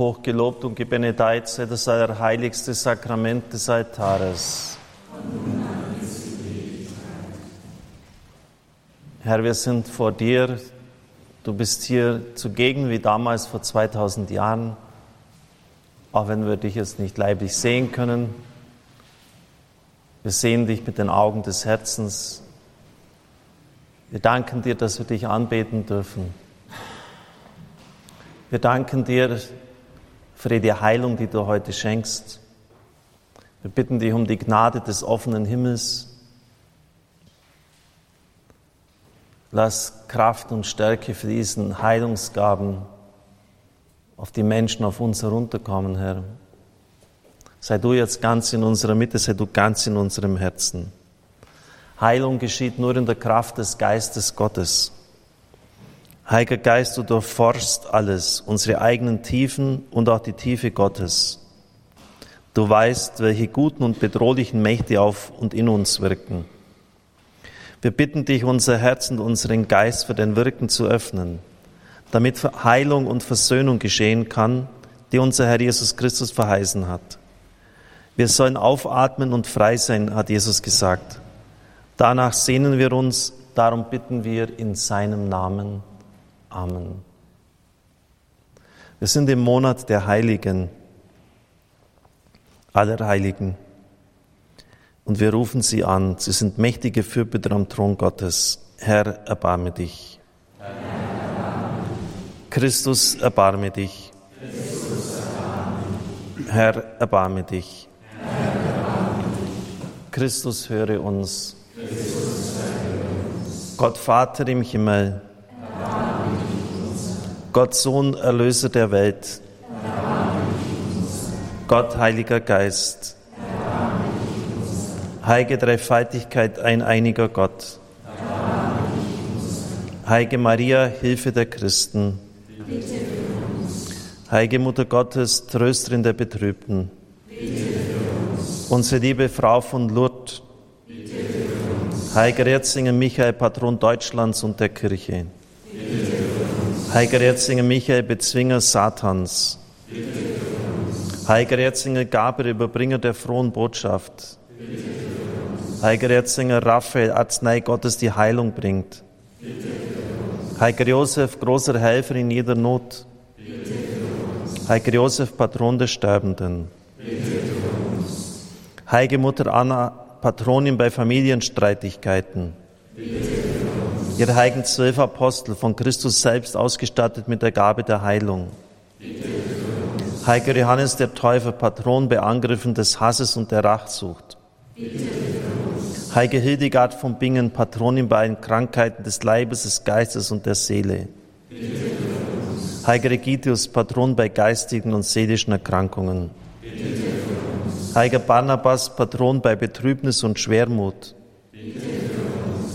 Hochgelobt und gebenedeit sei das allerheiligste Sakrament des Altares. Herr, wir sind vor dir. Du bist hier zugegen wie damals vor 2000 Jahren, auch wenn wir dich jetzt nicht leiblich sehen können. Wir sehen dich mit den Augen des Herzens. Wir danken dir, dass wir dich anbeten dürfen. Wir danken dir die Heilung, die du heute schenkst. Wir bitten dich um die Gnade des offenen Himmels. Lass Kraft und Stärke fließen, Heilungsgaben auf die Menschen, auf uns herunterkommen, Herr. Sei du jetzt ganz in unserer Mitte, sei du ganz in unserem Herzen. Heilung geschieht nur in der Kraft des Geistes Gottes. Heiliger Geist, du durchforschst alles, unsere eigenen Tiefen und auch die Tiefe Gottes. Du weißt, welche guten und bedrohlichen Mächte auf und in uns wirken. Wir bitten dich, unser Herz und unseren Geist für dein Wirken zu öffnen, damit Heilung und Versöhnung geschehen kann, die unser Herr Jesus Christus verheißen hat. Wir sollen aufatmen und frei sein, hat Jesus gesagt. Danach sehnen wir uns, darum bitten wir in seinem Namen. Amen. Wir sind im Monat der Heiligen, aller Heiligen. Und wir rufen sie an. Sie sind mächtige Fürbitter am Thron Gottes. Herr, erbarme dich. Christus, erbarme dich. Herr, erbarme dich. Christus, höre uns. Gott Vater im Himmel, Gott Sohn, Erlöser der Welt. Gott, Heiliger Geist. Heilige Dreifaltigkeit, ein einiger Gott. Heilige Maria, Hilfe der Christen. Heilige Mutter Gottes, Trösterin der Betrübten. Unsere liebe Frau von Lourdes. Heiliger Erzengel Michael, Patron Deutschlands und der Kirche. Heiliger Erzengel Michael, Bezwinger Satans. Heiliger Erzengel Gabriel, Überbringer der frohen Botschaft. Heiliger Erzengel Raphael, Arznei Gottes, die Heilung bringt. Heiliger Josef, großer Helfer in jeder Not. Heiliger Josef, Patron der Sterbenden. Heilige Mutter Anna, Patronin bei Familienstreitigkeiten. Ihre heiligen zwölf Apostel, von Christus selbst ausgestattet mit der Gabe der Heilung. Heiliger Johannes der Täufer, Patron bei Angriffen des Hasses und der Rachsucht. Heilige Hildegard von Bingen, Patronin bei allen Krankheiten des Leibes, des Geistes und der Seele. Heiliger Regitius, Patron bei geistigen und seelischen Erkrankungen. Heiliger Barnabas, Patron bei Betrübnis und Schwermut.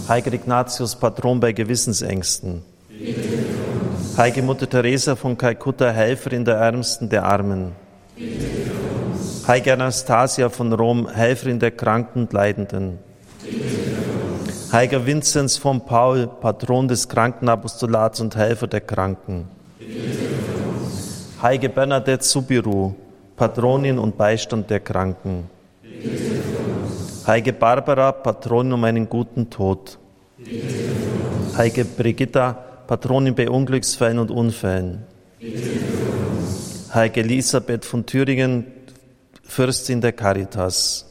Heiliger Ignatius, Patron bei Gewissensängsten. Heilige Mutter Teresa von Kalkutta, Helferin der Ärmsten, der Armen. Heilige Anastasia von Rom, Helferin der Kranken und Leidenden. Heiliger Vinzenz von Paul, Patron des Krankenapostolats und Helfer der Kranken. Heilige Bernadette Subiru, Patronin und Beistand der Kranken. Heilige Barbara, Patronin um einen guten Tod. Heilige Brigitta, Patronin bei Unglücksfällen und Unfällen. Heilige Elisabeth von Thüringen, Fürstin der Caritas.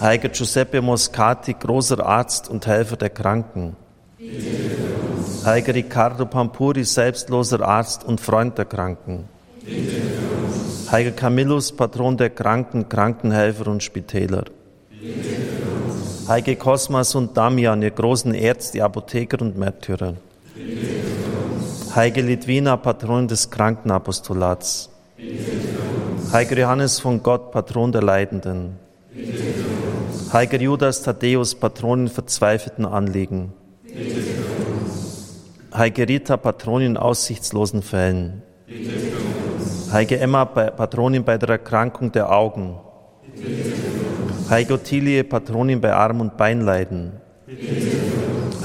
Heiliger Giuseppe Moscati, großer Arzt und Helfer der Kranken. Heiliger Riccardo Pampuri, selbstloser Arzt und Freund der Kranken. Heiliger Camillus, Patron der Kranken, Krankenhelfer und Spitäler. Heilige Kosmas und Damian, ihr großen Ärzte, Apotheker und Märtyrer. Heilige Litwina, Patron des Krankenapostolats. Heiliger Johannes von Gott, Patron der Leidenden. Heiliger Judas Thaddäus, Patron in verzweifelten Anliegen. Heilige Rita, Patron in aussichtslosen Fällen. Heilige Emma, Patronin bei der Erkrankung der Augen. Heilige Ottilie, Patronin bei Arm- und Beinleiden.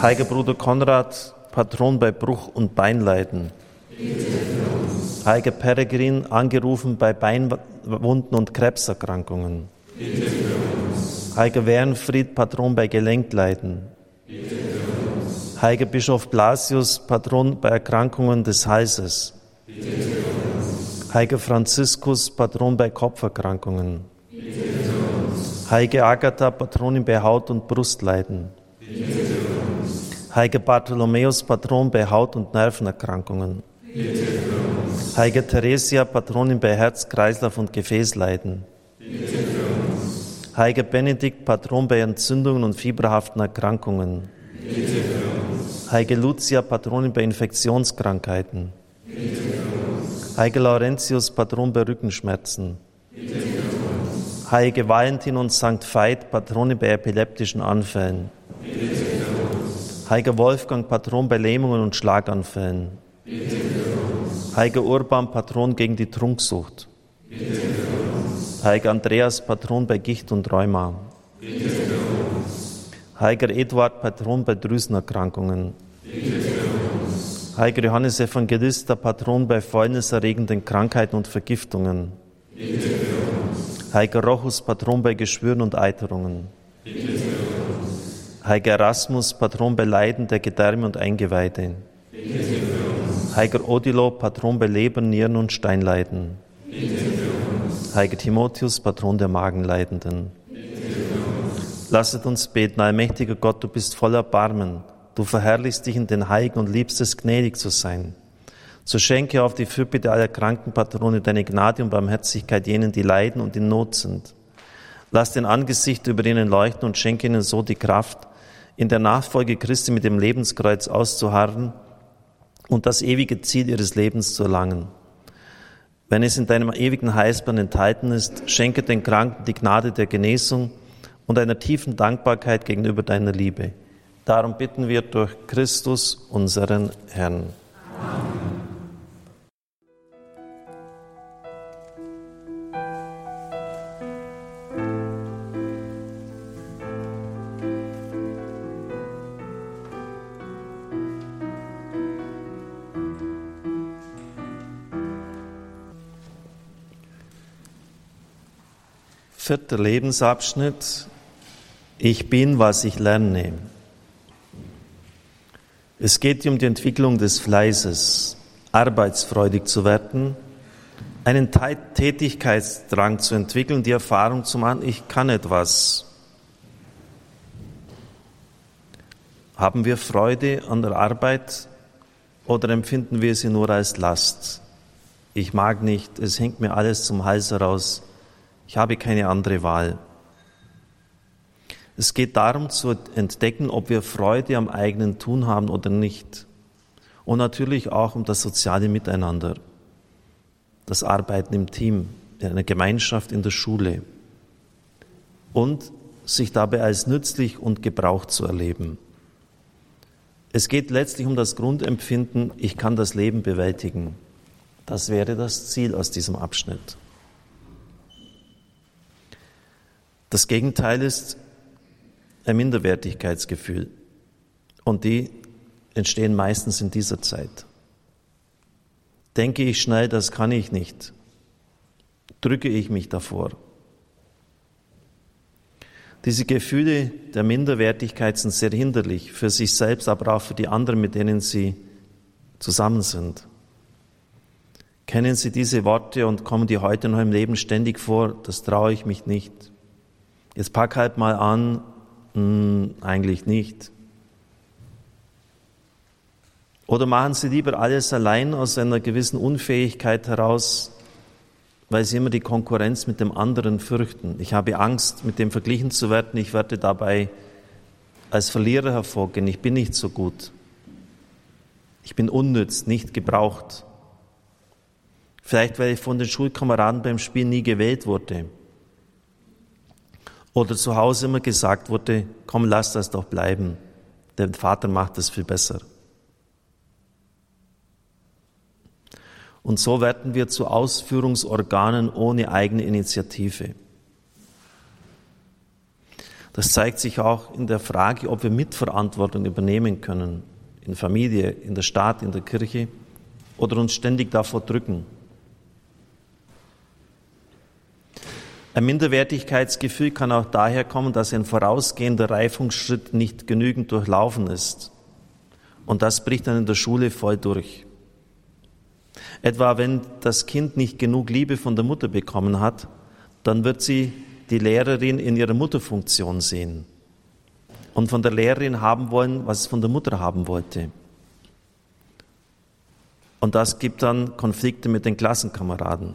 Heiliger Bruder Konrad, Patron bei Bruch- und Beinleiden. Heiliger Peregrin, angerufen bei Beinwunden und Krebserkrankungen. Heiliger Wernfried, Patron bei Gelenkleiden. Heiliger Bischof Blasius, Patron bei Erkrankungen des Halses. Heiliger Franziskus, Patron bei Kopferkrankungen. Heilige Agatha, Patronin bei Haut- und Brustleiden. Heiliger Bartholomäus, Patron bei Haut- und Nervenerkrankungen. Heilige Theresia, Patronin bei Herz, Kreislauf und Gefäßleiden. Heiliger Benedikt, Patron bei Entzündungen und fieberhaften Erkrankungen. Heilige Lucia, Patronin bei Infektionskrankheiten. Bitte. Heilige Laurentius, Patron bei Rückenschmerzen. Heilige Valentin und St. Veit, Patronin bei epileptischen Anfällen. Heiliger Wolfgang, Patron bei Lähmungen und Schlaganfällen. Heiliger Urban, Patron gegen die Trunksucht. Heiliger Andreas, Patron bei Gicht und Rheuma. Heiliger Eduard, Patron bei Drüsenerkrankungen. Bitte uns. Heiliger Johannes Evangelista, Patron bei fäulniserregenden Krankheiten und Vergiftungen. Heiliger Rochus, Patron bei Geschwüren und Eiterungen. Heiliger Erasmus, Patron bei Leiden der Gedärme und Eingeweide. Heiliger Odilo, Patron bei Leber, Nieren und Steinleiden. Heiliger Timotheus, Patron der Magenleidenden. Lasset uns beten, allmächtiger Gott, du bist voller Barmen. Du verherrlichst dich in den Heiligen und liebst es, gnädig zu sein. So schenke auf die Fürbitte aller kranken Patrone deine Gnade und Barmherzigkeit jenen, die leiden und in Not sind. Lass den Angesicht über ihnen leuchten und schenke ihnen so die Kraft, in der Nachfolge Christi mit dem Lebenskreuz auszuharren und das ewige Ziel ihres Lebens zu erlangen. Wenn es in deinem ewigen Heilsplan enthalten ist, schenke den Kranken die Gnade der Genesung und einer tiefen Dankbarkeit gegenüber deiner Liebe. Darum bitten wir durch Christus, unseren Herrn. Amen. Vierter Lebensabschnitt. Ich bin, was ich lerne. Es geht um die Entwicklung des Fleißes, arbeitsfreudig zu werden, einen Tätigkeitsdrang zu entwickeln, die Erfahrung zu machen, ich kann etwas. Haben wir Freude an der Arbeit oder empfinden wir sie nur als Last? Ich mag nicht, es hängt mir alles zum Hals heraus. Ich habe keine andere Wahl. Es geht darum zu entdecken, ob wir Freude am eigenen Tun haben oder nicht. Und natürlich auch um das soziale Miteinander, das Arbeiten im Team, in einer Gemeinschaft in der Schule und sich dabei als nützlich und gebraucht zu erleben. Es geht letztlich um das Grundempfinden, ich kann das Leben bewältigen. Das wäre das Ziel aus diesem Abschnitt. Das Gegenteil ist ein Minderwertigkeitsgefühl. Und die entstehen meistens in dieser Zeit. Denke ich schnell, das kann ich nicht. Drücke ich mich davor. Diese Gefühle der Minderwertigkeit sind sehr hinderlich für sich selbst, aber auch für die anderen, mit denen sie zusammen sind. Kennen Sie diese Worte und kommen die heute noch im Leben ständig vor? Das traue ich mich nicht. Jetzt pack halt mal an, hm, eigentlich nicht. Oder machen Sie lieber alles allein aus einer gewissen Unfähigkeit heraus, weil Sie immer die Konkurrenz mit dem anderen fürchten. Ich habe Angst, mit dem verglichen zu werden. Ich werde dabei als Verlierer hervorgehen. Ich bin nicht so gut. Ich bin unnütz, nicht gebraucht. Vielleicht, weil ich von den Schulkameraden beim Spiel nie gewählt wurde oder zu Hause immer gesagt wurde, komm, lass das doch bleiben, der Vater macht es viel besser. Und so werden wir zu Ausführungsorganen ohne eigene Initiative. Das zeigt sich auch in der Frage, ob wir Mitverantwortung übernehmen können, in Familie, in der Staat, in der Kirche, oder uns ständig davor drücken, Ein Minderwertigkeitsgefühl kann auch daher kommen, dass ein vorausgehender Reifungsschritt nicht genügend durchlaufen ist. Und das bricht dann in der Schule voll durch. Etwa wenn das Kind nicht genug Liebe von der Mutter bekommen hat, dann wird sie die Lehrerin in ihrer Mutterfunktion sehen und von der Lehrerin haben wollen, was es von der Mutter haben wollte. Und das gibt dann Konflikte mit den Klassenkameraden.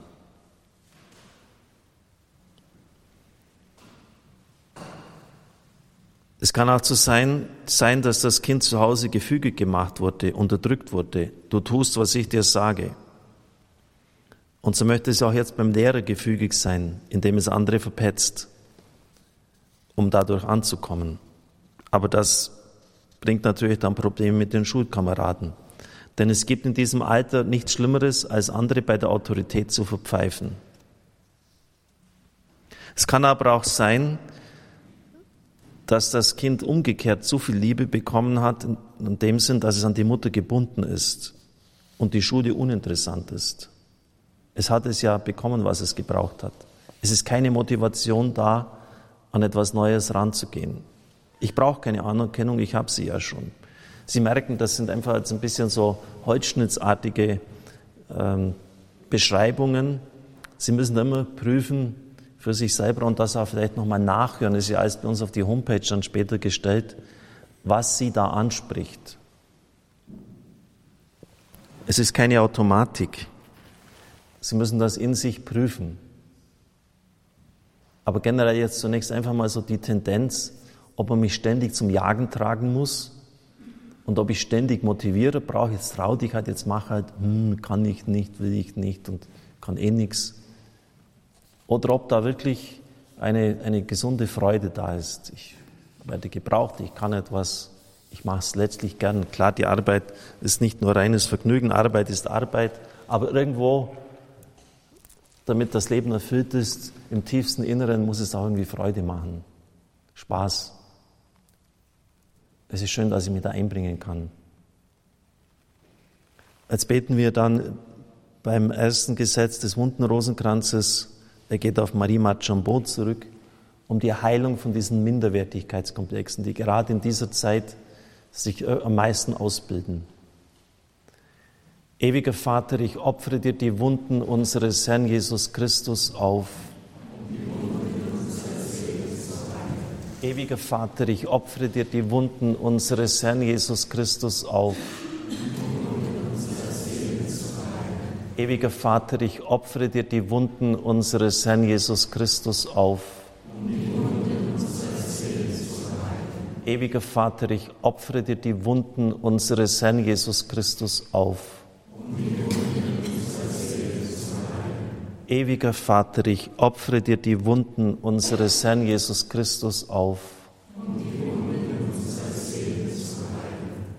Es kann auch so sein, sein, dass das Kind zu Hause gefügig gemacht wurde, unterdrückt wurde. Du tust, was ich dir sage. Und so möchte es auch jetzt beim Lehrer gefügig sein, indem es andere verpetzt, um dadurch anzukommen. Aber das bringt natürlich dann Probleme mit den Schulkameraden. Denn es gibt in diesem Alter nichts Schlimmeres, als andere bei der Autorität zu verpfeifen. Es kann aber auch sein, das Kind umgekehrt zu viel Liebe bekommen hat, in dem Sinn, dass es an die Mutter gebunden ist und die Schule uninteressant ist. Es hat es ja bekommen, was es gebraucht hat. Es ist keine Motivation da, an etwas Neues ranzugehen. Ich brauche keine Anerkennung, ich habe sie ja schon. Sie merken, das sind einfach jetzt ein bisschen so holzschnittsartige ähm, Beschreibungen. Sie müssen immer prüfen, für sich selber und das auch vielleicht nochmal nachhören. Das ist ja alles bei uns auf die Homepage dann später gestellt, was sie da anspricht. Es ist keine Automatik. Sie müssen das in sich prüfen. Aber generell jetzt zunächst einfach mal so die Tendenz, ob man mich ständig zum Jagen tragen muss und ob ich ständig motiviere, brauche ich jetzt trau dich halt, jetzt mach halt, hm, kann ich nicht, will ich nicht und kann eh nichts oder ob da wirklich eine, eine gesunde Freude da ist. Ich werde gebraucht, ich kann etwas, ich mache es letztlich gern. Klar, die Arbeit ist nicht nur reines Vergnügen, Arbeit ist Arbeit, aber irgendwo, damit das Leben erfüllt ist, im tiefsten Inneren muss es auch irgendwie Freude machen, Spaß. Es ist schön, dass ich mich da einbringen kann. Jetzt beten wir dann beim ersten Gesetz des wunden Rosenkranzes er geht auf Marie Marchambot zurück, um die Heilung von diesen Minderwertigkeitskomplexen, die gerade in dieser Zeit sich äh, am meisten ausbilden. Ewiger Vater, ich opfere dir die Wunden unseres Herrn Jesus Christus auf. Ewiger Vater, ich opfere dir die Wunden unseres Herrn Jesus Christus auf. Ewiger Vater, ich opfere dir die Wunden unseres Herrn Jesus Christus auf. Ewiger Vater, ich opfere dir die Wunden unseres Herrn Jesus Christus auf. Ewiger Vater, ich opfere dir die Wunden unseres Herrn Jesus Christus auf.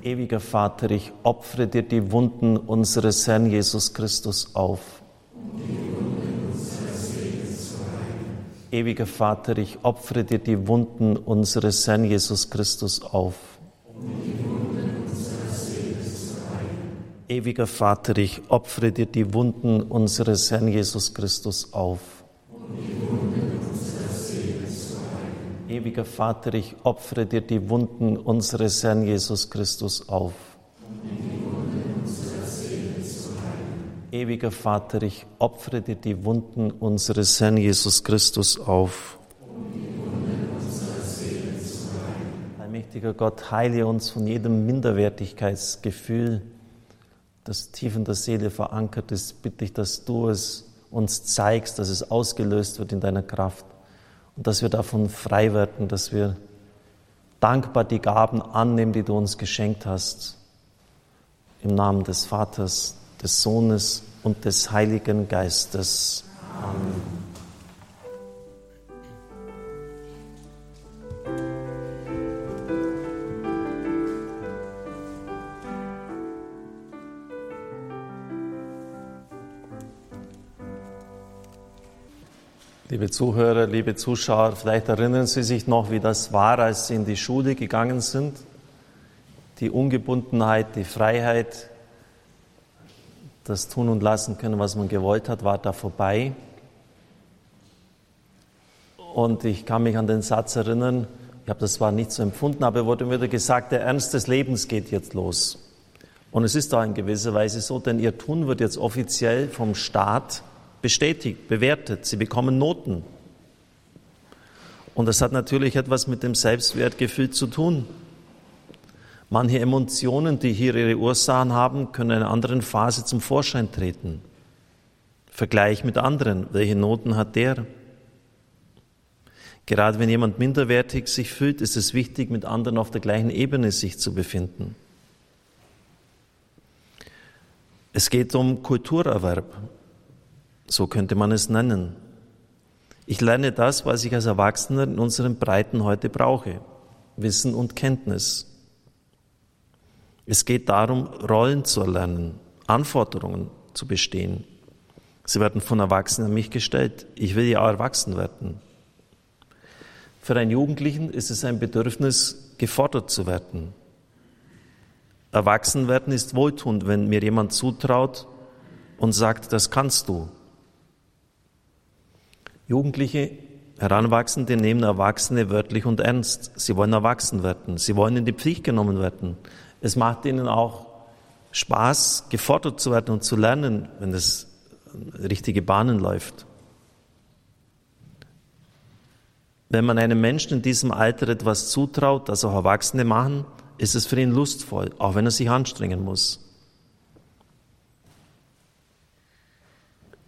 Ewiger Vater, ich opfere dir die Wunden unseres Herrn Jesus Christus auf. Ewiger Vater, ich opfere dir die Wunden unseres Herrn Jesus Christus auf. Ewiger Vater, ich opfere dir die Wunden unseres Herrn Jesus Christus auf. Ewiger Vater, ich opfere dir die Wunden unseres Herrn Jesus Christus auf. Ewiger Vater, ich opfere dir die Wunden unseres Herrn Jesus Christus auf. Allmächtiger Gott, heile uns von jedem Minderwertigkeitsgefühl, das tief in der Seele verankert ist. Bitte ich, dass du es uns zeigst, dass es ausgelöst wird in deiner Kraft und dass wir davon frei werden, dass wir dankbar die Gaben annehmen, die du uns geschenkt hast. Im Namen des Vaters, des Sohnes und des Heiligen Geistes. Amen. Liebe Zuhörer, liebe Zuschauer, vielleicht erinnern Sie sich noch, wie das war, als Sie in die Schule gegangen sind. Die Ungebundenheit, die Freiheit, das Tun und Lassen können, was man gewollt hat, war da vorbei. Und ich kann mich an den Satz erinnern, ich habe das zwar nicht so empfunden, aber wurde mir wieder gesagt, der Ernst des Lebens geht jetzt los. Und es ist da in gewisser Weise so, denn ihr Tun wird jetzt offiziell vom Staat bestätigt, bewertet. Sie bekommen Noten. Und das hat natürlich etwas mit dem Selbstwertgefühl zu tun. Manche Emotionen, die hier ihre Ursachen haben, können in einer anderen Phase zum Vorschein treten. Vergleich mit anderen. Welche Noten hat der? Gerade wenn jemand minderwertig sich fühlt, ist es wichtig, mit anderen auf der gleichen Ebene sich zu befinden. Es geht um Kulturerwerb. So könnte man es nennen. Ich lerne das, was ich als Erwachsener in unseren Breiten heute brauche. Wissen und Kenntnis. Es geht darum, Rollen zu erlernen, Anforderungen zu bestehen. Sie werden von Erwachsenen an mich gestellt. Ich will ja auch erwachsen werden. Für einen Jugendlichen ist es ein Bedürfnis, gefordert zu werden. Erwachsen werden ist wohltuend, wenn mir jemand zutraut und sagt, das kannst du. Jugendliche, Heranwachsende nehmen Erwachsene wörtlich und ernst. Sie wollen erwachsen werden. Sie wollen in die Pflicht genommen werden. Es macht ihnen auch Spaß, gefordert zu werden und zu lernen, wenn es richtige Bahnen läuft. Wenn man einem Menschen in diesem Alter etwas zutraut, das auch Erwachsene machen, ist es für ihn lustvoll, auch wenn er sich anstrengen muss.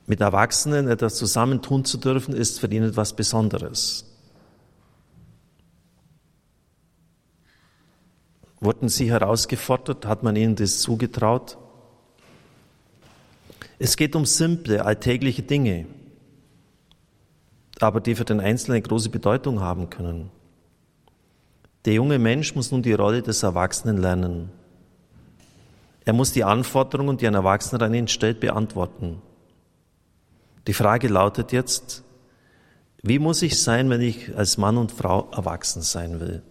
Mit Erwachsenen etwas zusammen tun zu dürfen, ist für ihn etwas Besonderes. Wurden sie herausgefordert? Hat man ihnen das zugetraut? Es geht um simple, alltägliche Dinge, aber die für den Einzelnen große Bedeutung haben können. Der junge Mensch muss nun die Rolle des Erwachsenen lernen. Er muss die Anforderungen, die ein Erwachsener an ihn stellt, beantworten. Die Frage lautet jetzt, wie muss ich sein, wenn ich als Mann und Frau erwachsen sein will?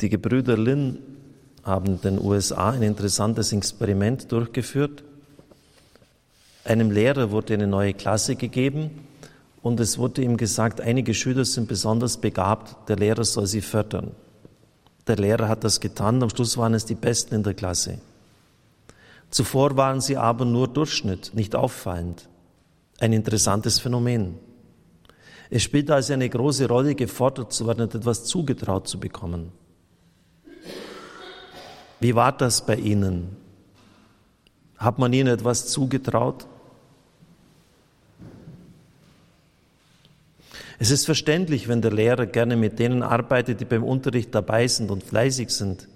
Die Gebrüder Lin haben in den USA ein interessantes Experiment durchgeführt. Einem Lehrer wurde eine neue Klasse gegeben und es wurde ihm gesagt, einige Schüler sind besonders begabt, der Lehrer soll sie fördern. Der Lehrer hat das getan, am Schluss waren es die Besten in der Klasse. Zuvor waren sie aber nur Durchschnitt, nicht auffallend. Ein interessantes Phänomen. Es spielt also eine große Rolle, gefordert zu werden und etwas zugetraut zu bekommen. Wie war das bei Ihnen? Hat man Ihnen etwas zugetraut? Es ist verständlich, wenn der Lehrer gerne mit denen arbeitet, die beim Unterricht dabei sind und fleißig sind,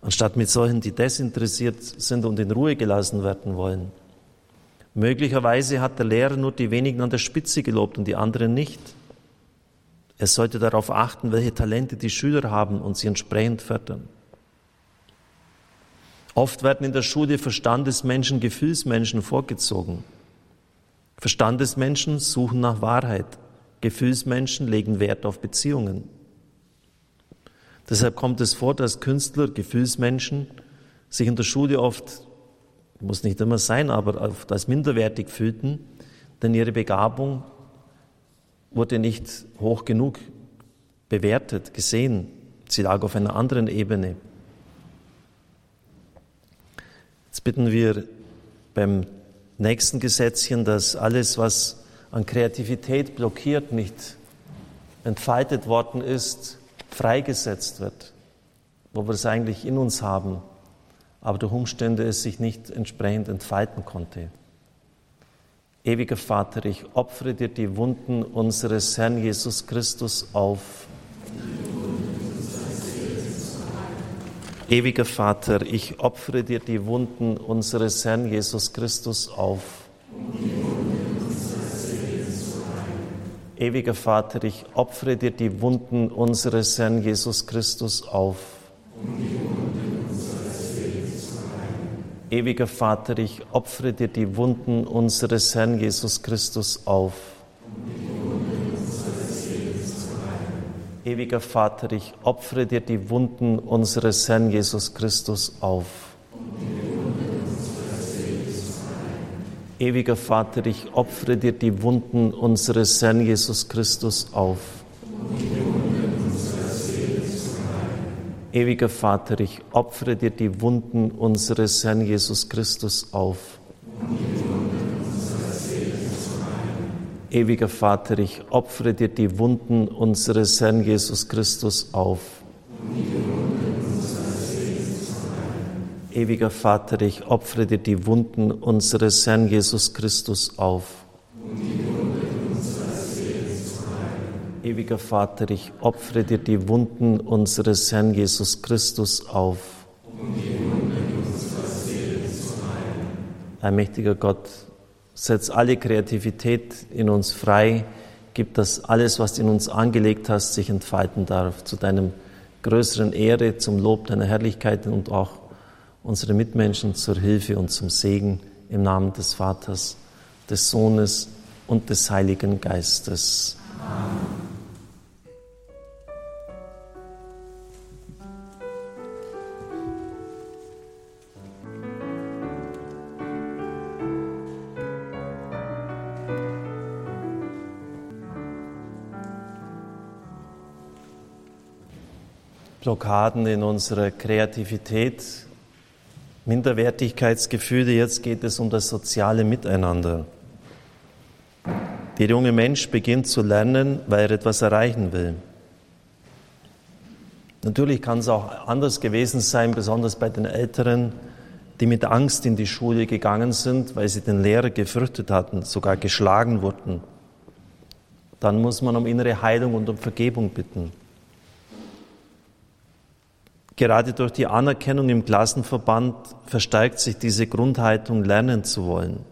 anstatt mit solchen, die desinteressiert sind und in Ruhe gelassen werden wollen. Möglicherweise hat der Lehrer nur die wenigen an der Spitze gelobt und die anderen nicht. Er sollte darauf achten, welche Talente die Schüler haben und sie entsprechend fördern. Oft werden in der Schule Verstandesmenschen Gefühlsmenschen vorgezogen. Verstandesmenschen suchen nach Wahrheit. Gefühlsmenschen legen Wert auf Beziehungen. Deshalb kommt es vor, dass Künstler, Gefühlsmenschen sich in der Schule oft, muss nicht immer sein, aber oft als minderwertig fühlten, denn ihre Begabung wurde nicht hoch genug bewertet, gesehen. Sie lag auf einer anderen Ebene. Jetzt bitten wir beim nächsten Gesetzchen, dass alles, was an Kreativität blockiert, nicht entfaltet worden ist, freigesetzt wird, wo wir es eigentlich in uns haben, aber durch Umstände es sich nicht entsprechend entfalten konnte. Ewiger Vater, ich opfere dir die Wunden unseres Herrn Jesus Christus auf. Ewiger Vater, ich opfere dir die Wunden unseres Herrn Jesus Christus auf. Ewiger Vater, ich opfere dir die Wunden unseres Herrn Jesus Christus auf. Ewiger Vater, ich opfere dir die Wunden unseres Herrn Jesus Christus auf. Ewiger Vater, ich opfere dir die Wunden unseres Herrn Jesus Christus auf. Ewiger Vater, ich opfere dir die Wunden unseres Herrn Jesus Christus auf. Ewiger Vater, ich opfere dir die Wunden unseres Herrn Jesus Christus auf. Ewiger Vater, ich opfere dir die Wunden unseres Herrn Jesus Christus auf. Ewiger Vater, ich opfere dir die Wunden unseres Herrn Jesus Christus auf. Ewiger Vater, ich opfere dir die Wunden unseres Herrn Jesus Christus auf. Allmächtiger Gott, setz alle Kreativität in uns frei, gib, dass alles, was du in uns angelegt hast, sich entfalten darf, zu deinem größeren Ehre, zum Lob deiner Herrlichkeit und auch unsere Mitmenschen zur Hilfe und zum Segen im Namen des Vaters, des Sohnes und des Heiligen Geistes. Amen. Blockaden in unserer Kreativität, Minderwertigkeitsgefühle. Jetzt geht es um das soziale Miteinander. Der junge Mensch beginnt zu lernen, weil er etwas erreichen will. Natürlich kann es auch anders gewesen sein, besonders bei den Älteren, die mit Angst in die Schule gegangen sind, weil sie den Lehrer gefürchtet hatten, sogar geschlagen wurden. Dann muss man um innere Heilung und um Vergebung bitten. Gerade durch die Anerkennung im Klassenverband verstärkt sich diese Grundhaltung, lernen zu wollen.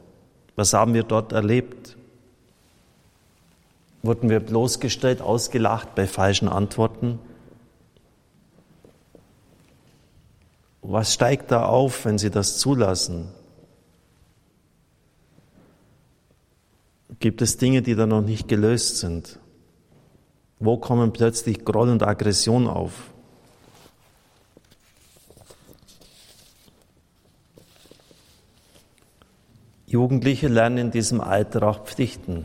Was haben wir dort erlebt? Wurden wir bloßgestellt, ausgelacht bei falschen Antworten? Was steigt da auf, wenn Sie das zulassen? Gibt es Dinge, die da noch nicht gelöst sind? Wo kommen plötzlich Groll und Aggression auf? Jugendliche lernen in diesem Alter auch Pflichten.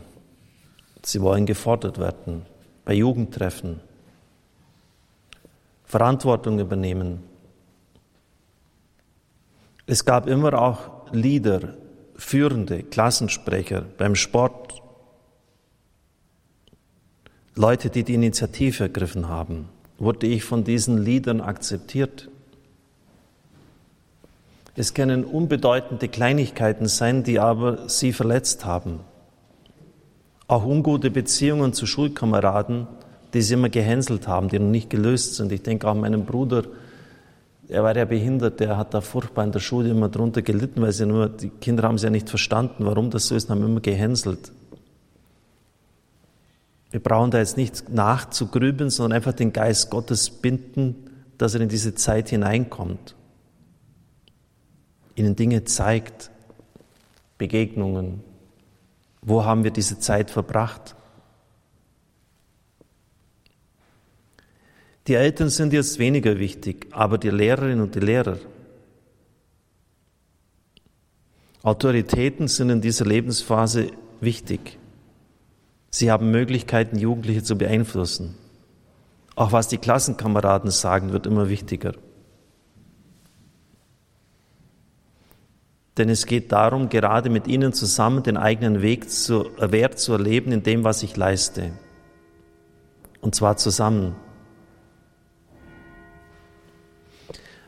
Sie wollen gefordert werden bei Jugendtreffen, Verantwortung übernehmen. Es gab immer auch Lieder, Führende, Klassensprecher beim Sport, Leute, die die Initiative ergriffen haben. Wurde ich von diesen Liedern akzeptiert? Es können unbedeutende Kleinigkeiten sein, die aber sie verletzt haben. Auch ungute Beziehungen zu Schulkameraden, die sie immer gehänselt haben, die noch nicht gelöst sind. Ich denke auch meinem Bruder, er war ja behindert, der hat da furchtbar in der Schule immer drunter gelitten, weil sie nur, die Kinder haben es ja nicht verstanden, warum das so ist, haben immer gehänselt. Wir brauchen da jetzt nicht nachzugrübeln, sondern einfach den Geist Gottes binden, dass er in diese Zeit hineinkommt ihnen Dinge zeigt, Begegnungen. Wo haben wir diese Zeit verbracht? Die Eltern sind jetzt weniger wichtig, aber die Lehrerinnen und die Lehrer. Autoritäten sind in dieser Lebensphase wichtig. Sie haben Möglichkeiten, Jugendliche zu beeinflussen. Auch was die Klassenkameraden sagen, wird immer wichtiger. Denn es geht darum, gerade mit ihnen zusammen den eigenen Weg zu, äh, Wert zu erleben in dem, was ich leiste. Und zwar zusammen.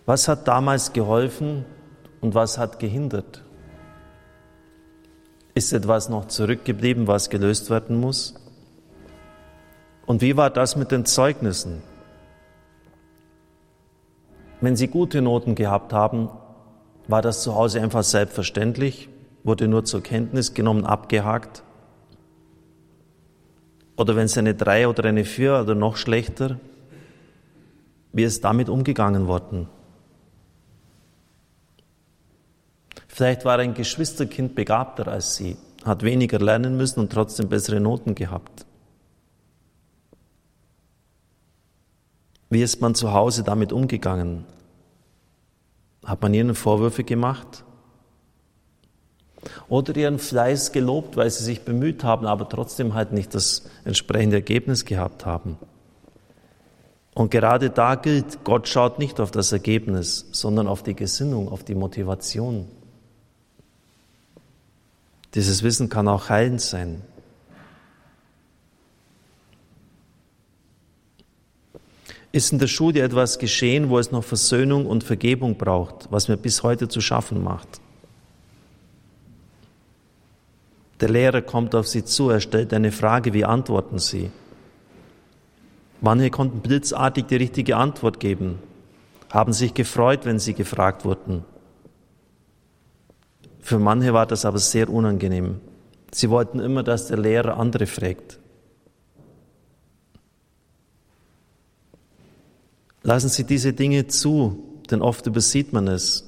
Was hat damals geholfen und was hat gehindert? Ist etwas noch zurückgeblieben, was gelöst werden muss? Und wie war das mit den Zeugnissen? Wenn Sie gute Noten gehabt haben, war das zu Hause einfach selbstverständlich? Wurde nur zur Kenntnis genommen, abgehakt? Oder wenn es eine Drei oder eine Vier oder noch schlechter, wie ist damit umgegangen worden? Vielleicht war ein Geschwisterkind begabter als sie, hat weniger lernen müssen und trotzdem bessere Noten gehabt. Wie ist man zu Hause damit umgegangen? Hat man ihnen Vorwürfe gemacht? Oder ihren Fleiß gelobt, weil sie sich bemüht haben, aber trotzdem halt nicht das entsprechende Ergebnis gehabt haben. Und gerade da gilt, Gott schaut nicht auf das Ergebnis, sondern auf die Gesinnung, auf die Motivation. Dieses Wissen kann auch heilend sein. Ist in der Schule etwas geschehen, wo es noch Versöhnung und Vergebung braucht, was mir bis heute zu schaffen macht? Der Lehrer kommt auf Sie zu, er stellt eine Frage, wie antworten Sie? Manche konnten blitzartig die richtige Antwort geben, haben sich gefreut, wenn sie gefragt wurden. Für manche war das aber sehr unangenehm. Sie wollten immer, dass der Lehrer andere fragt. Lassen Sie diese Dinge zu, denn oft übersieht man es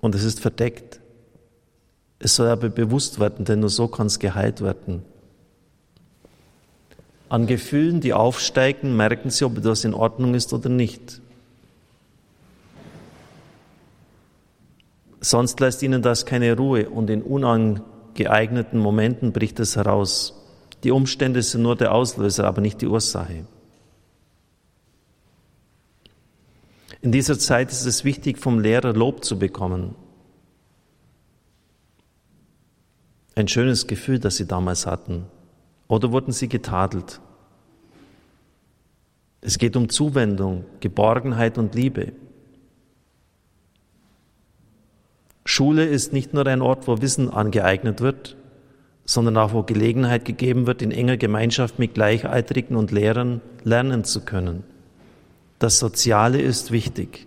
und es ist verdeckt. Es soll aber bewusst werden, denn nur so kann es geheilt werden. An Gefühlen, die aufsteigen, merken Sie, ob das in Ordnung ist oder nicht. Sonst lässt Ihnen das keine Ruhe und in unangeeigneten Momenten bricht es heraus. Die Umstände sind nur der Auslöser, aber nicht die Ursache. In dieser Zeit ist es wichtig, vom Lehrer Lob zu bekommen. Ein schönes Gefühl, das sie damals hatten. Oder wurden sie getadelt? Es geht um Zuwendung, Geborgenheit und Liebe. Schule ist nicht nur ein Ort, wo Wissen angeeignet wird, sondern auch wo Gelegenheit gegeben wird, in enger Gemeinschaft mit Gleichaltrigen und Lehrern lernen zu können. Das Soziale ist wichtig.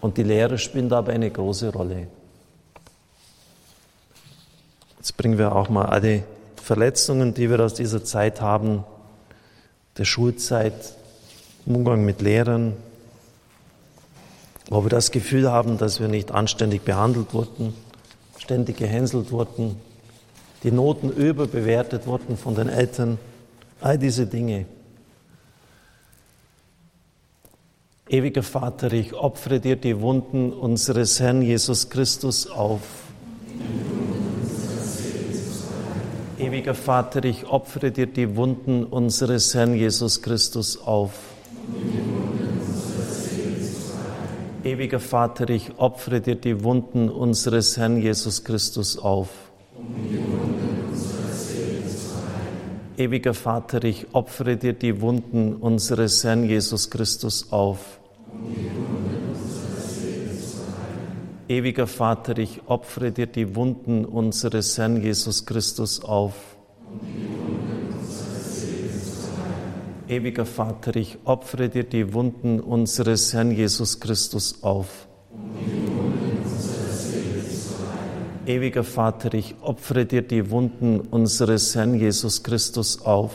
Und die Lehrer spielen dabei eine große Rolle. Jetzt bringen wir auch mal alle Verletzungen, die wir aus dieser Zeit haben, der Schulzeit, im Umgang mit Lehrern, wo wir das Gefühl haben, dass wir nicht anständig behandelt wurden, ständig gehänselt wurden, die Noten überbewertet wurden von den Eltern, all diese Dinge. Ewiger Vater, ich opfere dir die Wunden unseres Herrn Jesus Christus auf. Ewiger Vater, ich opfere dir die Wunden unseres Herrn Jesus Christus auf. Ewiger Vater, ich opfere dir die Wunden unseres Herrn Jesus Christus auf. Ewiger Vater, ich opfere dir die Wunden unseres Herrn Jesus Christus auf. Ewiger Vater, ich opfere dir die Wunden unseres Herrn Jesus Christus auf. Ewiger Vater, ich opfere dir die Wunden unseres Herrn Jesus Christus auf. Ewiger Vater, ich opfere dir die Wunden unseres Herrn Jesus Christus auf.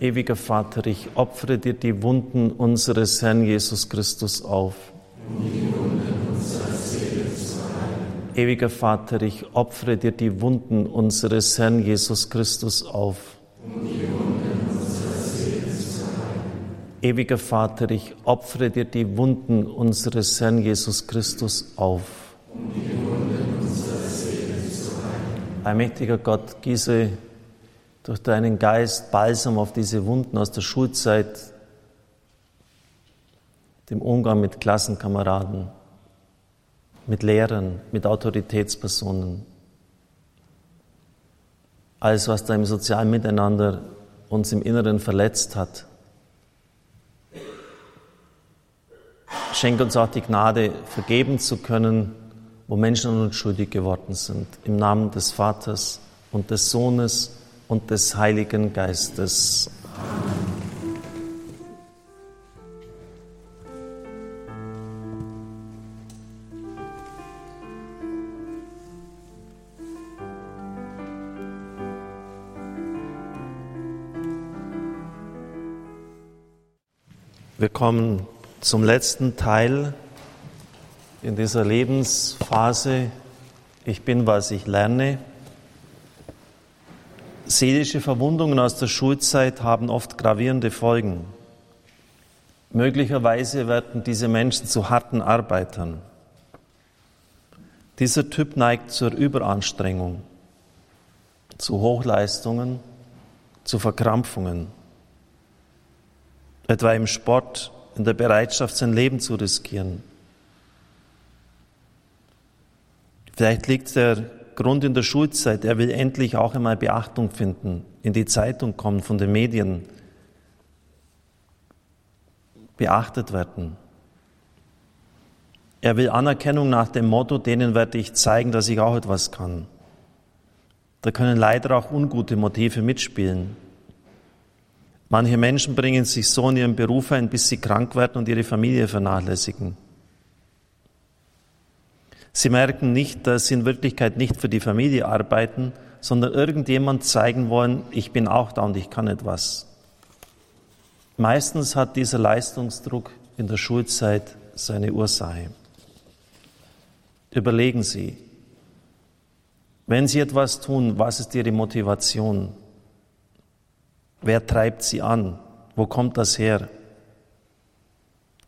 Ewiger Vater, ich opfere dir die Wunden unseres Herrn Jesus Christus auf. Ewiger Vater, ich opfere dir die Wunden unseres Herrn Jesus Christus auf. Ewiger Vater, ich opfere dir die Wunden unseres Herrn Jesus Christus auf. Allmächtiger Gott, gieße durch deinen Geist Balsam auf diese Wunden aus der Schulzeit, dem Umgang mit Klassenkameraden, mit Lehrern, mit Autoritätspersonen. Alles, was da im sozialen Miteinander uns im Inneren verletzt hat. Schenk uns auch die Gnade, vergeben zu können, wo Menschen an uns schuldig geworden sind. Im Namen des Vaters und des Sohnes und des Heiligen Geistes. Wir kommen zum letzten Teil in dieser Lebensphase. Ich bin, was ich lerne. Seelische Verwundungen aus der Schulzeit haben oft gravierende Folgen. Möglicherweise werden diese Menschen zu harten Arbeitern. Dieser Typ neigt zur Überanstrengung, zu Hochleistungen, zu Verkrampfungen, etwa im Sport, in der Bereitschaft, sein Leben zu riskieren. Vielleicht liegt der Grund in der Schulzeit, er will endlich auch einmal Beachtung finden, in die Zeitung kommen, von den Medien beachtet werden. Er will Anerkennung nach dem Motto, denen werde ich zeigen, dass ich auch etwas kann. Da können leider auch ungute Motive mitspielen. Manche Menschen bringen sich so in ihren Beruf ein, bis sie krank werden und ihre Familie vernachlässigen. Sie merken nicht, dass sie in Wirklichkeit nicht für die Familie arbeiten, sondern irgendjemand zeigen wollen, ich bin auch da und ich kann etwas. Meistens hat dieser Leistungsdruck in der Schulzeit seine Ursache. Überlegen Sie, wenn Sie etwas tun, was ist Ihre Motivation? Wer treibt Sie an? Wo kommt das her?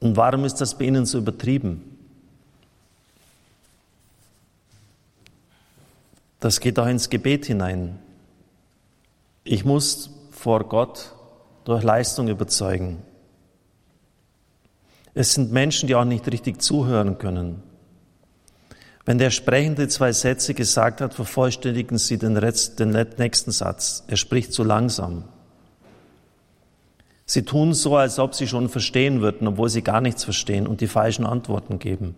Und warum ist das bei Ihnen so übertrieben? Das geht auch ins Gebet hinein. Ich muss vor Gott durch Leistung überzeugen. Es sind Menschen, die auch nicht richtig zuhören können. Wenn der Sprechende zwei Sätze gesagt hat, vervollständigen Sie den, Rest, den nächsten Satz. Er spricht zu langsam. Sie tun so, als ob sie schon verstehen würden, obwohl sie gar nichts verstehen und die falschen Antworten geben.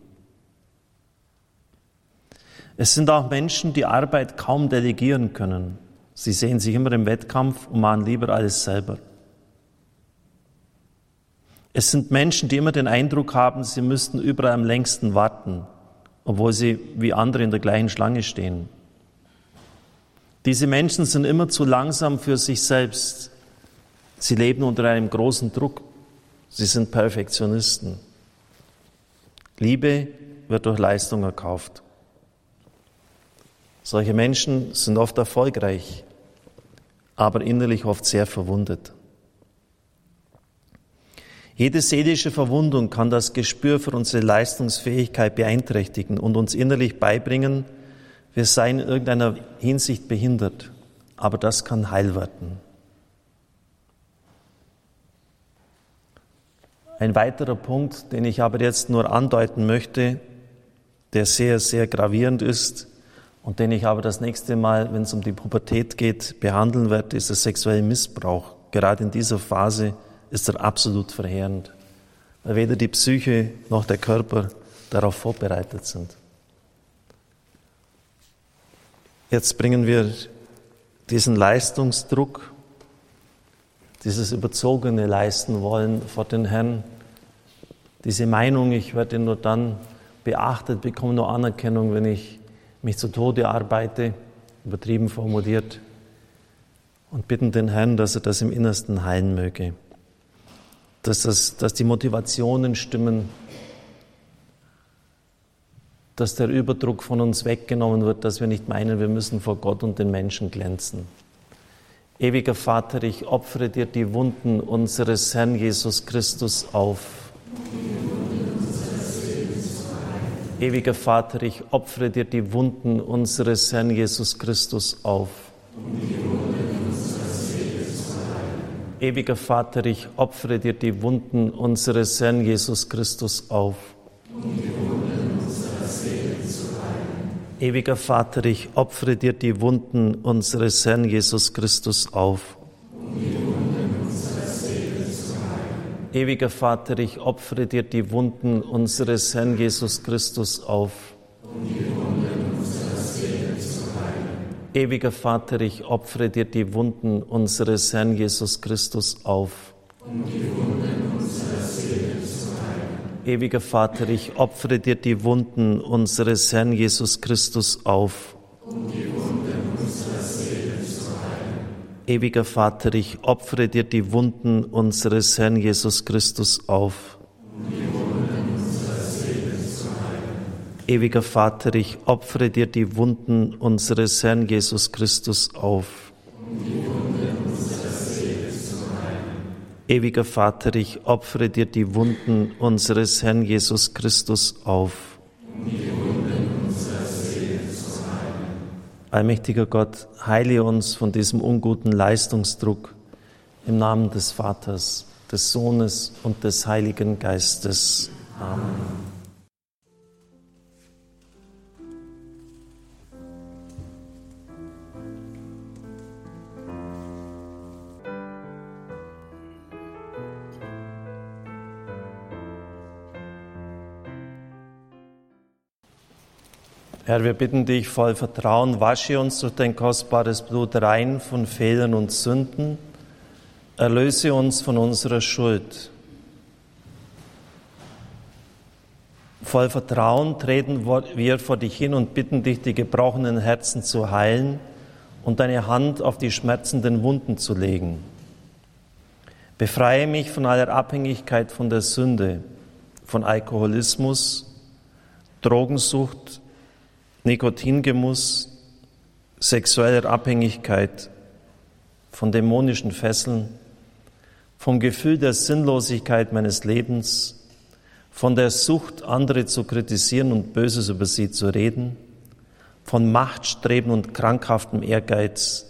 Es sind auch Menschen, die Arbeit kaum delegieren können. Sie sehen sich immer im Wettkampf und machen lieber alles selber. Es sind Menschen, die immer den Eindruck haben, sie müssten überall am längsten warten, obwohl sie wie andere in der gleichen Schlange stehen. Diese Menschen sind immer zu langsam für sich selbst. Sie leben unter einem großen Druck. Sie sind Perfektionisten. Liebe wird durch Leistung erkauft. Solche Menschen sind oft erfolgreich, aber innerlich oft sehr verwundet. Jede seelische Verwundung kann das Gespür für unsere Leistungsfähigkeit beeinträchtigen und uns innerlich beibringen, wir seien in irgendeiner Hinsicht behindert. Aber das kann heil werden. Ein weiterer Punkt, den ich aber jetzt nur andeuten möchte, der sehr, sehr gravierend ist, und den ich aber das nächste Mal, wenn es um die Pubertät geht, behandeln werde, ist der sexuelle Missbrauch. Gerade in dieser Phase ist er absolut verheerend, weil weder die Psyche noch der Körper darauf vorbereitet sind. Jetzt bringen wir diesen Leistungsdruck, dieses überzogene Leisten wollen vor den Herrn, diese Meinung, ich werde nur dann beachtet, bekomme nur Anerkennung, wenn ich mich zu Tode arbeite, übertrieben formuliert, und bitten den Herrn, dass er das im Innersten heilen möge. Dass, das, dass die Motivationen stimmen, dass der Überdruck von uns weggenommen wird, dass wir nicht meinen, wir müssen vor Gott und den Menschen glänzen. Ewiger Vater, ich opfere dir die Wunden unseres Herrn Jesus Christus auf. Ewiger Vater, ich opfere dir die Wunden unseres Herrn Jesus Christus auf. Ewiger Vater, ich opfere dir die Wunden unseres Herrn Jesus Christus auf. Ewiger Vater, ich opfere dir die Wunden unseres Herrn Jesus Christus auf. Ewiger Vater, ich opfere dir die Wunden unseres Herrn Jesus Christus auf. Ewiger Vater, ich opfere dir die Wunden unseres Herrn Jesus Christus auf. Ewiger Vater, ich opfere dir die Wunden unseres Herrn Jesus Christus auf. Um die Ewiger Vater, ich opfere dir die Wunden unseres Herrn Jesus Christus auf. Ewiger Vater, ich opfere dir die Wunden unseres Herrn Jesus Christus auf. Ewiger Vater, ich opfere dir die Wunden unseres Herrn Jesus Christus auf. Um die Allmächtiger Gott, heile uns von diesem unguten Leistungsdruck im Namen des Vaters, des Sohnes und des Heiligen Geistes. Amen. Herr, wir bitten dich voll Vertrauen, wasche uns durch dein kostbares Blut rein von Fehlern und Sünden, erlöse uns von unserer Schuld. Voll Vertrauen treten wir vor dich hin und bitten dich, die gebrochenen Herzen zu heilen und deine Hand auf die schmerzenden Wunden zu legen. Befreie mich von aller Abhängigkeit von der Sünde, von Alkoholismus, Drogensucht, Nikotingemuss, sexueller Abhängigkeit, von dämonischen Fesseln, vom Gefühl der Sinnlosigkeit meines Lebens, von der Sucht, andere zu kritisieren und Böses über sie zu reden, von Machtstreben und krankhaftem Ehrgeiz,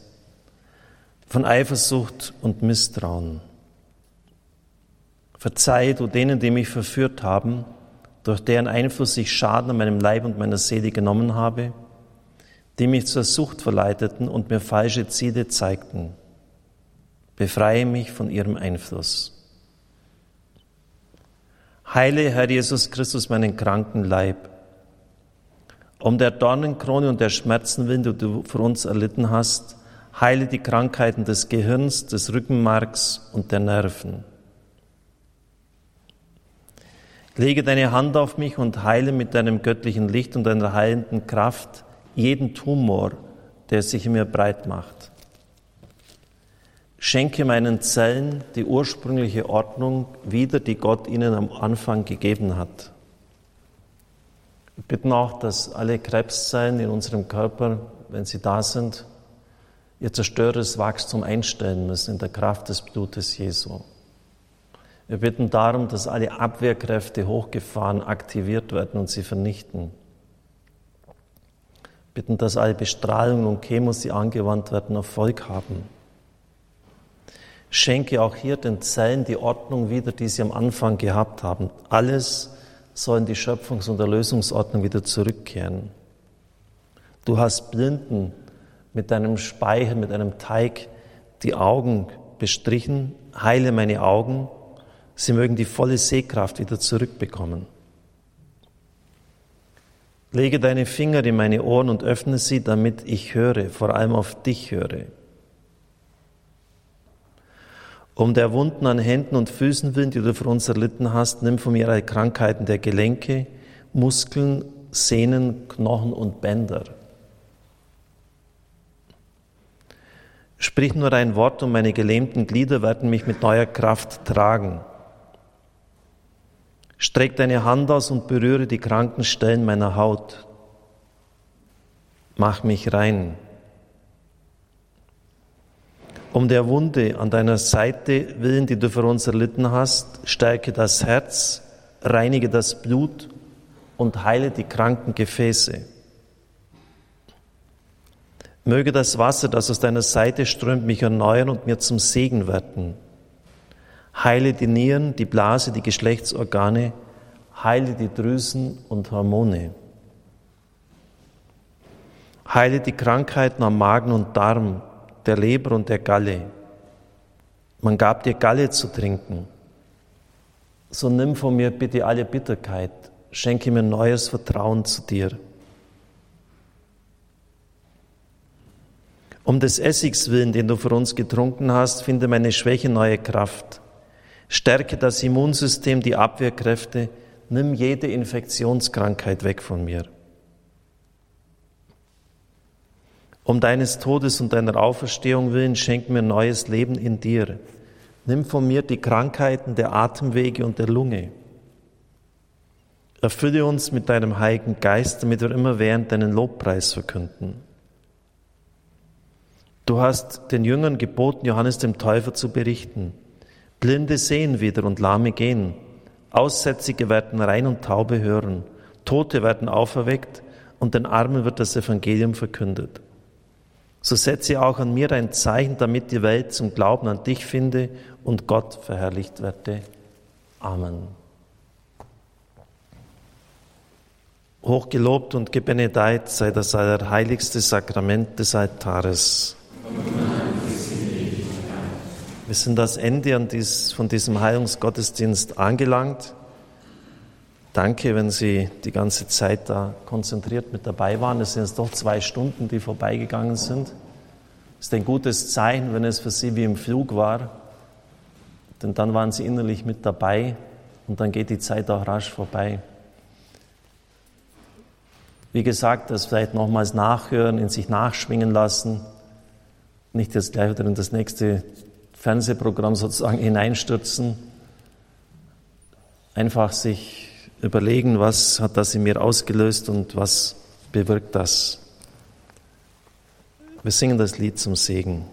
von Eifersucht und Misstrauen. Verzeih du denen, die mich verführt haben, durch deren Einfluss ich Schaden an meinem Leib und meiner Seele genommen habe, die mich zur Sucht verleiteten und mir falsche Ziele zeigten. Befreie mich von ihrem Einfluss. Heile, Herr Jesus Christus, meinen kranken Leib. Um der Dornenkrone und der Schmerzen willen, die du für uns erlitten hast, heile die Krankheiten des Gehirns, des Rückenmarks und der Nerven. Lege deine Hand auf mich und heile mit deinem göttlichen Licht und deiner heilenden Kraft jeden Tumor, der sich in mir breit macht. Schenke meinen Zellen die ursprüngliche Ordnung wieder, die Gott ihnen am Anfang gegeben hat. Wir bitten auch, dass alle Krebszellen in unserem Körper, wenn sie da sind, ihr zerstöreres Wachstum einstellen müssen in der Kraft des Blutes Jesu. Wir bitten darum, dass alle Abwehrkräfte hochgefahren aktiviert werden und sie vernichten. Wir bitten, dass alle Bestrahlungen und Chemos, die angewandt werden, Erfolg haben. Schenke auch hier den Zellen die Ordnung wieder, die sie am Anfang gehabt haben. Alles soll in die Schöpfungs- und Erlösungsordnung wieder zurückkehren. Du hast Blinden mit deinem Speichel, mit einem Teig die Augen bestrichen. Heile meine Augen Sie mögen die volle Sehkraft wieder zurückbekommen. Lege deine Finger in meine Ohren und öffne sie, damit ich höre, vor allem auf dich höre. Um der Wunden an Händen und Füßen willen, die du für uns erlitten hast, nimm von mir alle Krankheiten der Gelenke, Muskeln, Sehnen, Knochen und Bänder. Sprich nur ein Wort und meine gelähmten Glieder werden mich mit neuer Kraft tragen. Streck deine Hand aus und berühre die kranken Stellen meiner Haut. Mach mich rein. Um der Wunde an deiner Seite willen, die du für uns erlitten hast, stärke das Herz, reinige das Blut und heile die kranken Gefäße. Möge das Wasser, das aus deiner Seite strömt, mich erneuern und mir zum Segen werden. Heile die Nieren, die Blase, die Geschlechtsorgane, heile die Drüsen und Hormone. Heile die Krankheiten am Magen und Darm, der Leber und der Galle. Man gab dir Galle zu trinken. So nimm von mir bitte alle Bitterkeit, schenke mir neues Vertrauen zu dir. Um des Essigs willen, den du für uns getrunken hast, finde meine Schwäche neue Kraft. Stärke das Immunsystem, die Abwehrkräfte, nimm jede Infektionskrankheit weg von mir. Um deines Todes und deiner Auferstehung willen, schenk mir neues Leben in dir. Nimm von mir die Krankheiten der Atemwege und der Lunge. Erfülle uns mit deinem Heiligen Geist, damit wir immer während deinen Lobpreis verkünden. Du hast den Jüngern geboten, Johannes dem Täufer zu berichten. Blinde sehen wieder und Lahme gehen. Aussätzige werden rein und Taube hören. Tote werden auferweckt und den Armen wird das Evangelium verkündet. So setze auch an mir ein Zeichen, damit die Welt zum Glauben an dich finde und Gott verherrlicht werde. Amen. Hochgelobt und gebenedeit sei das allerheiligste Sakrament des Altares. Wir sind das Ende von diesem Heilungsgottesdienst angelangt. Danke, wenn Sie die ganze Zeit da konzentriert mit dabei waren. Es sind jetzt doch zwei Stunden, die vorbeigegangen sind. Ist ein gutes Zeichen, wenn es für Sie wie im Flug war, denn dann waren Sie innerlich mit dabei und dann geht die Zeit auch rasch vorbei. Wie gesagt, das vielleicht nochmals nachhören, in sich nachschwingen lassen, nicht jetzt gleich wieder in das nächste Fernsehprogramm sozusagen hineinstürzen, einfach sich überlegen, was hat das in mir ausgelöst und was bewirkt das. Wir singen das Lied zum Segen.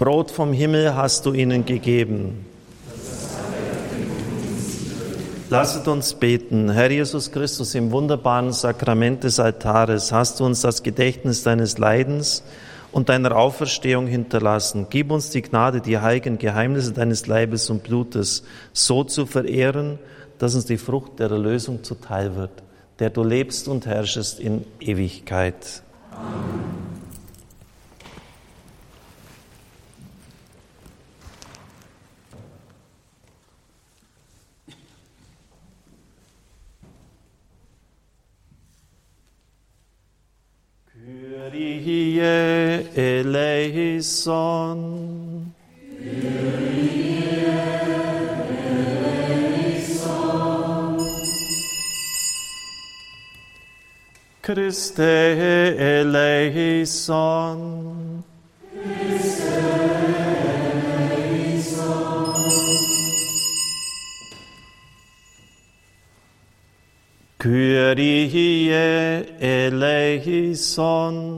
Brot vom Himmel hast du ihnen gegeben. Lasset uns beten. Herr Jesus Christus, im wunderbaren Sakrament des Altares hast du uns das Gedächtnis deines Leidens und deiner Auferstehung hinterlassen. Gib uns die Gnade, die heiligen Geheimnisse deines Leibes und Blutes so zu verehren, dass uns die Frucht der Erlösung zuteil wird, der du lebst und herrschest in Ewigkeit. Amen. Eleison. Christe eleison. Christe eleison. Kyrie eleison.